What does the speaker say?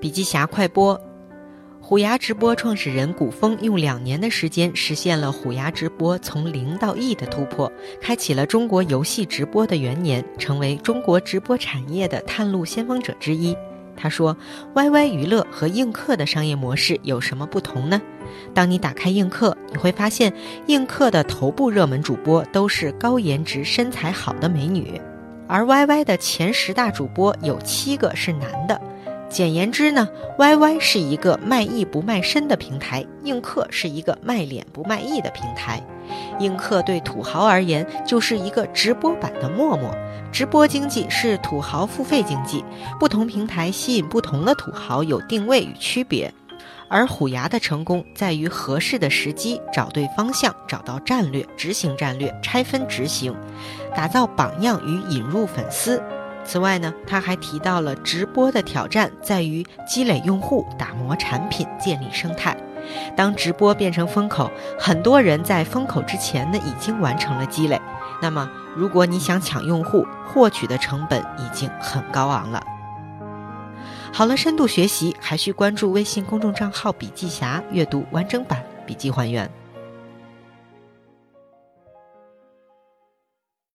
笔记侠快播。虎牙直播创始人古风用两年的时间实现了虎牙直播从零到亿的突破，开启了中国游戏直播的元年，成为中国直播产业的探路先锋者之一。他说：“YY 娱乐和映客的商业模式有什么不同呢？当你打开映客，你会发现映客的头部热门主播都是高颜值、身材好的美女，而 YY 的前十大主播有七个是男的。”简言之呢，YY 是一个卖艺不卖身的平台，映客是一个卖脸不卖艺的平台。映客对土豪而言就是一个直播版的陌陌，直播经济是土豪付费经济，不同平台吸引不同的土豪有定位与区别。而虎牙的成功在于合适的时机，找对方向，找到战略，执行战略，拆分执行，打造榜样与引入粉丝。此外呢，他还提到了直播的挑战在于积累用户、打磨产品、建立生态。当直播变成风口，很多人在风口之前呢已经完成了积累。那么，如果你想抢用户，获取的成本已经很高昂了。好了，深度学习还需关注微信公众账号“笔记侠”，阅读完整版笔记还原。